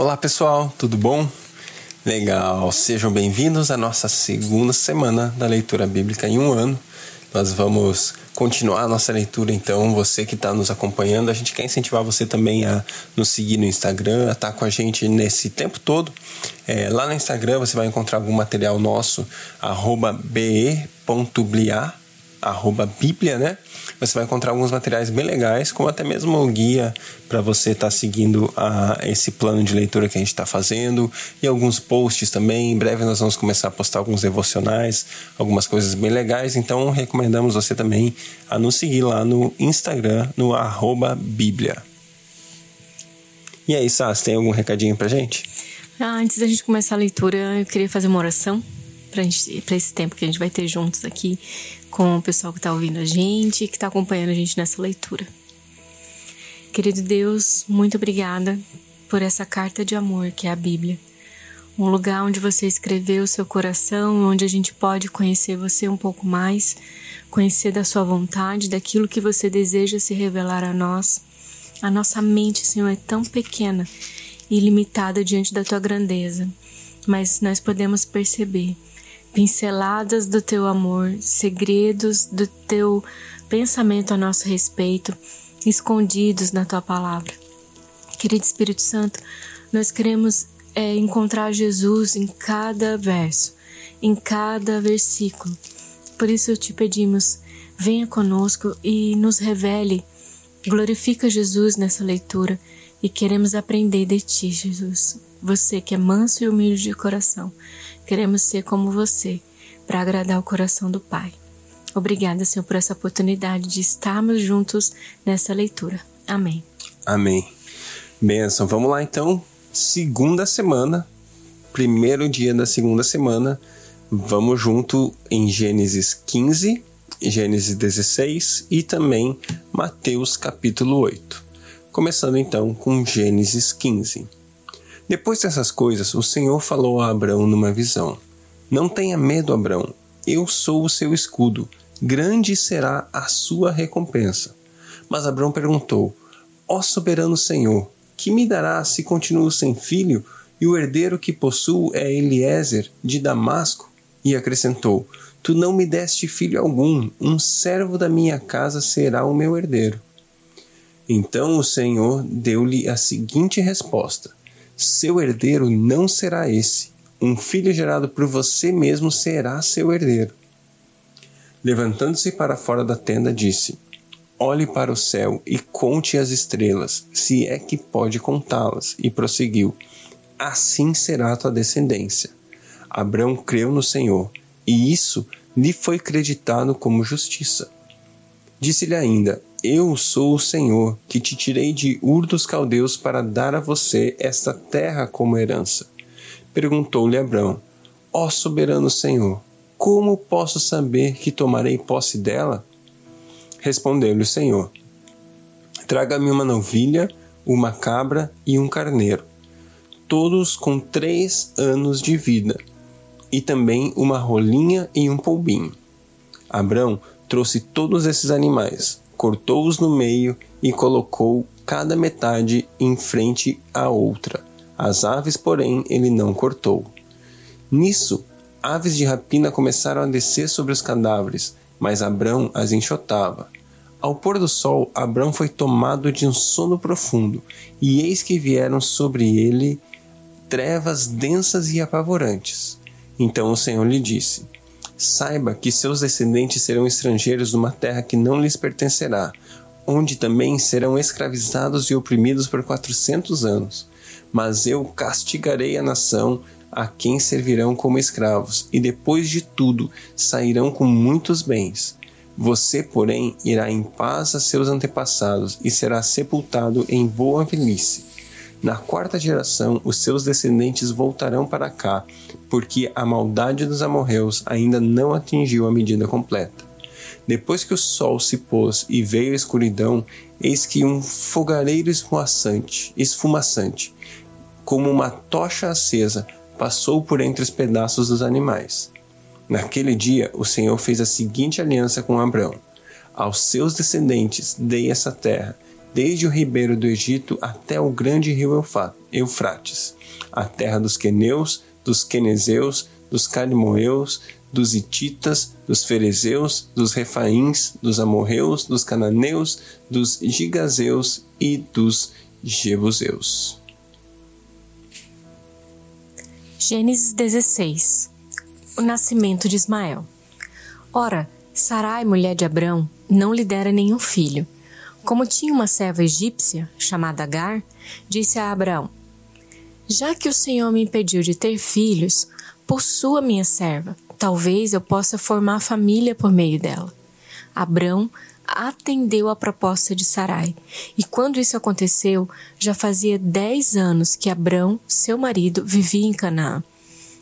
Olá pessoal, tudo bom? Legal, sejam bem-vindos à nossa segunda semana da leitura bíblica em um ano. Nós vamos continuar a nossa leitura, então, você que está nos acompanhando, a gente quer incentivar você também a nos seguir no Instagram, a estar tá com a gente nesse tempo todo. É, lá no Instagram você vai encontrar algum material nosso, be.blia, arroba Bíblia, né? Você vai encontrar alguns materiais bem legais, como até mesmo o guia para você estar tá seguindo a, esse plano de leitura que a gente está fazendo e alguns posts também. Em breve nós vamos começar a postar alguns devocionais, algumas coisas bem legais. Então recomendamos você também a nos seguir lá no Instagram, no arroba Bíblia. E aí, Sás, tem algum recadinho pra gente? Ah, antes da gente começar a leitura, eu queria fazer uma oração para esse tempo que a gente vai ter juntos aqui com o pessoal que está ouvindo a gente e que está acompanhando a gente nessa leitura. Querido Deus, muito obrigada por essa carta de amor que é a Bíblia. Um lugar onde você escreveu o seu coração, onde a gente pode conhecer você um pouco mais, conhecer da sua vontade, daquilo que você deseja se revelar a nós. A nossa mente, Senhor, é tão pequena e limitada diante da tua grandeza, mas nós podemos perceber pinceladas do teu amor, segredos do teu pensamento a nosso respeito, escondidos na tua palavra. Querido Espírito Santo, nós queremos é, encontrar Jesus em cada verso, em cada versículo. Por isso te pedimos, venha conosco e nos revele, glorifica Jesus nessa leitura e queremos aprender de ti, Jesus. Você que é manso e humilde de coração, queremos ser como você para agradar o coração do Pai. Obrigada, Senhor, por essa oportunidade de estarmos juntos nessa leitura. Amém. Amém. Benção. Vamos lá então. Segunda semana, primeiro dia da segunda semana. Vamos junto em Gênesis 15, Gênesis 16 e também Mateus capítulo 8. Começando então com Gênesis 15. Depois dessas coisas, o Senhor falou a Abraão numa visão: Não tenha medo, Abraão, eu sou o seu escudo, grande será a sua recompensa. Mas Abraão perguntou: Ó soberano Senhor, que me dará se continuo sem filho e o herdeiro que possuo é Eliezer de Damasco? E acrescentou: Tu não me deste filho algum, um servo da minha casa será o meu herdeiro. Então o Senhor deu-lhe a seguinte resposta: seu herdeiro não será esse. Um filho gerado por você mesmo será seu herdeiro. Levantando-se para fora da tenda, disse: Olhe para o céu e conte as estrelas, se é que pode contá-las. E prosseguiu: Assim será a tua descendência. Abraão creu no Senhor, e isso lhe foi creditado como justiça. Disse-lhe ainda: eu sou o Senhor, que te tirei de Ur dos Caldeus para dar a você esta terra como herança. Perguntou-lhe Abrão: Ó soberano Senhor, como posso saber que tomarei posse dela? Respondeu-lhe o Senhor: Traga-me uma novilha, uma cabra e um carneiro, todos com três anos de vida, e também uma rolinha e um polbinho. Abrão trouxe todos esses animais, cortou-os no meio e colocou cada metade em frente à outra. As aves, porém, ele não cortou. Nisso, aves de rapina começaram a descer sobre os cadáveres, mas Abrão as enxotava. Ao pôr do sol, Abrão foi tomado de um sono profundo, e eis que vieram sobre ele trevas densas e apavorantes. Então o Senhor lhe disse: Saiba que seus descendentes serão estrangeiros numa terra que não lhes pertencerá, onde também serão escravizados e oprimidos por quatrocentos anos. Mas eu castigarei a nação a quem servirão como escravos, e depois de tudo sairão com muitos bens. Você, porém, irá em paz a seus antepassados e será sepultado em boa velhice. Na quarta geração, os seus descendentes voltarão para cá, porque a maldade dos amorreus ainda não atingiu a medida completa. Depois que o sol se pôs e veio a escuridão, eis que um fogareiro esfumaçante, esfumaçante, como uma tocha acesa, passou por entre os pedaços dos animais. Naquele dia, o Senhor fez a seguinte aliança com Abraão: Aos seus descendentes dei essa terra, desde o ribeiro do Egito até o grande rio Eufrates, a terra dos queneus, dos quenezeus, dos calimoeus, dos Ititas, dos Ferezeus, dos Refaíns, dos Amorreus, dos Cananeus, dos Gigazeus e dos Jebuseus. Gênesis 16 O nascimento de Ismael. Ora, Sarai, mulher de Abrão, não lhe dera nenhum filho. Como tinha uma serva egípcia, chamada Agar, disse a Abraão: Já que o Senhor me impediu de ter filhos, possua minha serva Talvez eu possa formar família por meio dela. Abrão atendeu a proposta de Sarai, e quando isso aconteceu, já fazia dez anos que Abrão, seu marido, vivia em Canaã.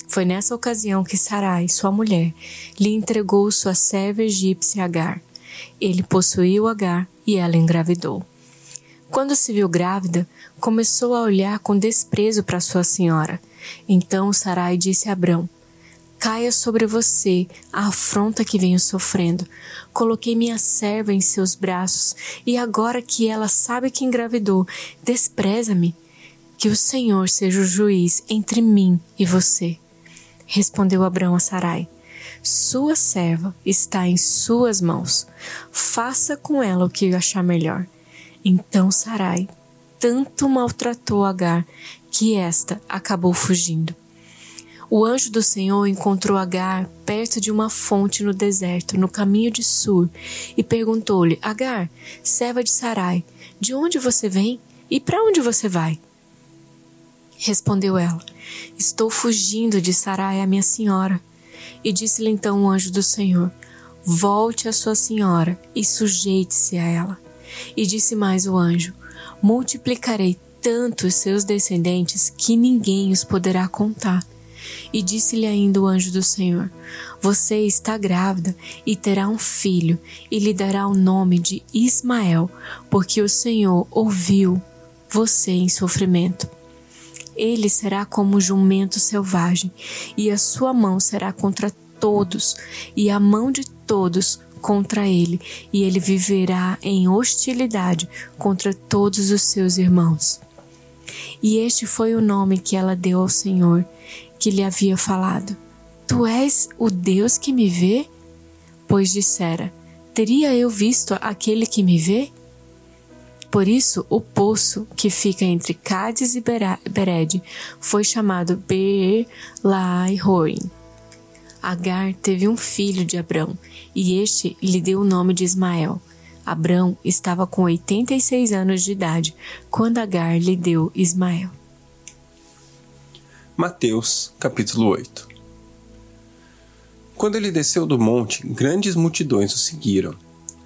Foi nessa ocasião que Sarai, sua mulher, lhe entregou sua serva egípcia Agar. Ele possuiu Agar e ela engravidou. Quando se viu grávida, começou a olhar com desprezo para sua senhora. Então Sarai disse a Abrão: caia sobre você a afronta que venho sofrendo. Coloquei minha serva em seus braços, e agora que ela sabe que engravidou, despreza-me. Que o Senhor seja o juiz entre mim e você. Respondeu Abraão a Sarai: Sua serva está em suas mãos. Faça com ela o que achar melhor. Então Sarai tanto maltratou Agar que esta acabou fugindo. O anjo do Senhor encontrou Agar perto de uma fonte no deserto, no caminho de Sur, e perguntou-lhe: Agar, serva de Sarai, de onde você vem e para onde você vai? Respondeu ela: Estou fugindo de Sarai, a minha senhora. E disse-lhe então o anjo do Senhor: Volte a sua senhora e sujeite-se a ela. E disse mais o anjo: Multiplicarei tanto os seus descendentes que ninguém os poderá contar. E disse-lhe ainda o anjo do Senhor: Você está grávida e terá um filho, e lhe dará o nome de Ismael, porque o Senhor ouviu você em sofrimento. Ele será como um jumento selvagem, e a sua mão será contra todos, e a mão de todos contra ele, e ele viverá em hostilidade contra todos os seus irmãos. E este foi o nome que ela deu ao Senhor, que lhe havia falado: Tu és o Deus que me vê? Pois dissera: Teria eu visto aquele que me vê? Por isso, o poço que fica entre Cádiz e Bered foi chamado Beer Lai Roim. Agar teve um filho de Abrão, e este lhe deu o nome de Ismael. Abrão estava com 86 anos de idade quando Agar lhe deu Ismael. Mateus, capítulo 8 Quando ele desceu do monte, grandes multidões o seguiram.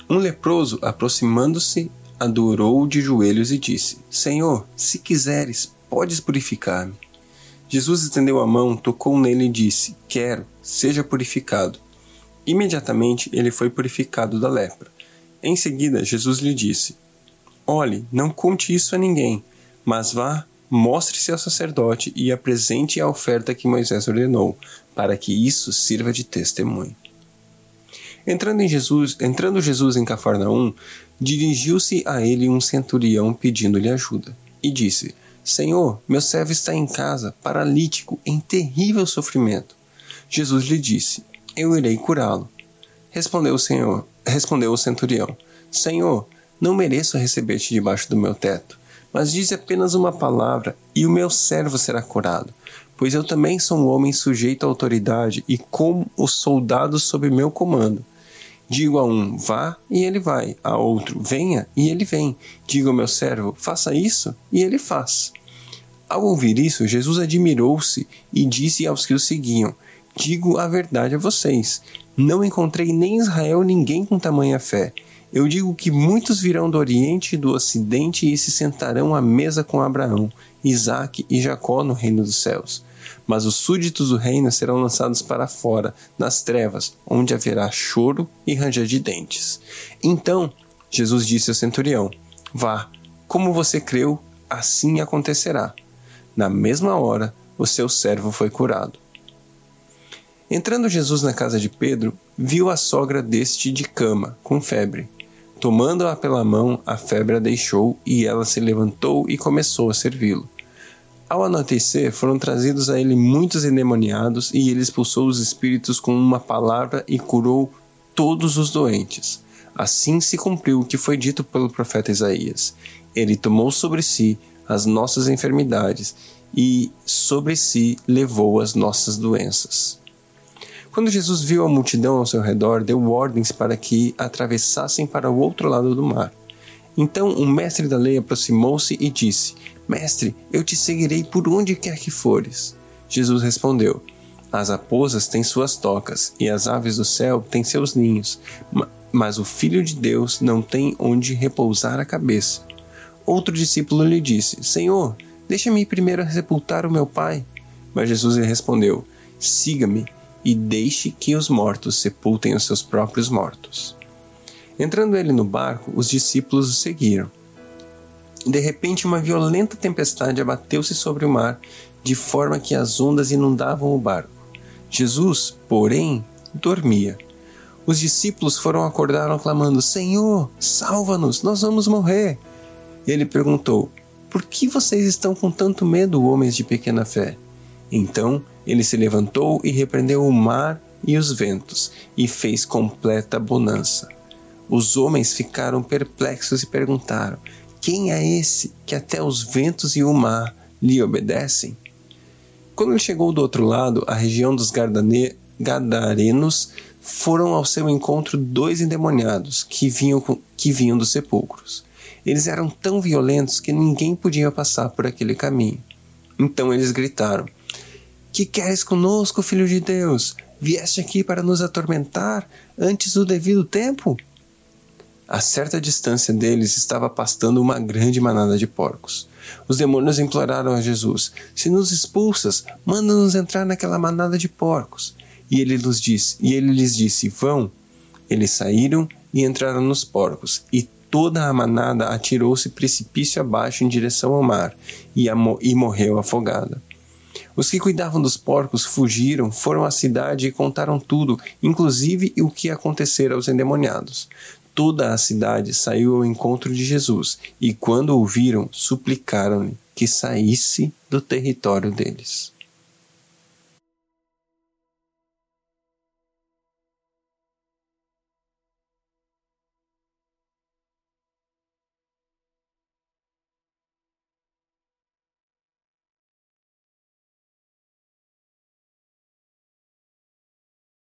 Um leproso, aproximando-se, adorou de joelhos e disse: Senhor, se quiseres, podes purificar-me. Jesus estendeu a mão, tocou nele e disse: Quero, seja purificado. Imediatamente ele foi purificado da lepra. Em seguida, Jesus lhe disse: Olhe, não conte isso a ninguém, mas vá mostre-se ao sacerdote e apresente a oferta que Moisés ordenou, para que isso sirva de testemunho. Entrando, em Jesus, entrando Jesus em Cafarnaum, dirigiu-se a ele um centurião pedindo-lhe ajuda, e disse: Senhor, meu servo está em casa, paralítico, em terrível sofrimento. Jesus lhe disse: Eu irei curá-lo. Respondeu o Senhor, respondeu o centurião: Senhor, não mereço receber-te debaixo do meu teto mas dize apenas uma palavra, e o meu servo será curado. Pois eu também sou um homem sujeito à autoridade e com os soldados sob meu comando. Digo a um, vá, e ele vai. A outro, venha, e ele vem. Digo ao meu servo, faça isso, e ele faz. Ao ouvir isso, Jesus admirou-se e disse aos que o seguiam: Digo a verdade a vocês. Não encontrei nem em Israel ninguém com tamanha fé. Eu digo que muitos virão do Oriente e do Ocidente e se sentarão à mesa com Abraão, Isaque e Jacó no reino dos céus. Mas os súditos do reino serão lançados para fora, nas trevas, onde haverá choro e ranger de dentes. Então Jesus disse ao centurião: Vá, como você creu, assim acontecerá. Na mesma hora, o seu servo foi curado. Entrando Jesus na casa de Pedro, viu a sogra deste de cama, com febre. Tomando-a pela mão, a febre a deixou e ela se levantou e começou a servi-lo. Ao anoitecer, foram trazidos a ele muitos endemoniados e ele expulsou os espíritos com uma palavra e curou todos os doentes. Assim se cumpriu o que foi dito pelo profeta Isaías. Ele tomou sobre si as nossas enfermidades e sobre si levou as nossas doenças. Quando Jesus viu a multidão ao seu redor, deu ordens para que atravessassem para o outro lado do mar. Então o mestre da lei aproximou-se e disse: Mestre, eu te seguirei por onde quer que fores. Jesus respondeu: As raposas têm suas tocas e as aves do céu têm seus ninhos, mas o filho de Deus não tem onde repousar a cabeça. Outro discípulo lhe disse: Senhor, deixa-me primeiro sepultar o meu pai. Mas Jesus lhe respondeu: Siga-me e deixe que os mortos sepultem os seus próprios mortos. Entrando ele no barco, os discípulos o seguiram. De repente, uma violenta tempestade abateu-se sobre o mar, de forma que as ondas inundavam o barco. Jesus, porém, dormia. Os discípulos foram acordar clamando: Senhor, salva-nos, nós vamos morrer. Ele perguntou: Por que vocês estão com tanto medo, homens de pequena fé? Então ele se levantou e repreendeu o mar e os ventos, e fez completa bonança. Os homens ficaram perplexos e perguntaram: Quem é esse que até os ventos e o mar lhe obedecem? Quando ele chegou do outro lado, a região dos Gardane Gadarenos, foram ao seu encontro dois endemoniados que vinham, que vinham dos sepulcros. Eles eram tão violentos que ninguém podia passar por aquele caminho. Então eles gritaram: que queres conosco, filho de Deus? Vieste aqui para nos atormentar antes do devido tempo? A certa distância deles estava pastando uma grande manada de porcos. Os demônios imploraram a Jesus: Se nos expulsas, manda-nos entrar naquela manada de porcos. E ele lhes disse, e ele lhes disse: Vão. Eles saíram e entraram nos porcos, e toda a manada atirou-se precipício abaixo em direção ao mar, e, e morreu afogada. Os que cuidavam dos porcos fugiram, foram à cidade e contaram tudo, inclusive o que acontecera aos endemoniados. Toda a cidade saiu ao encontro de Jesus, e quando o viram, suplicaram-lhe que saísse do território deles.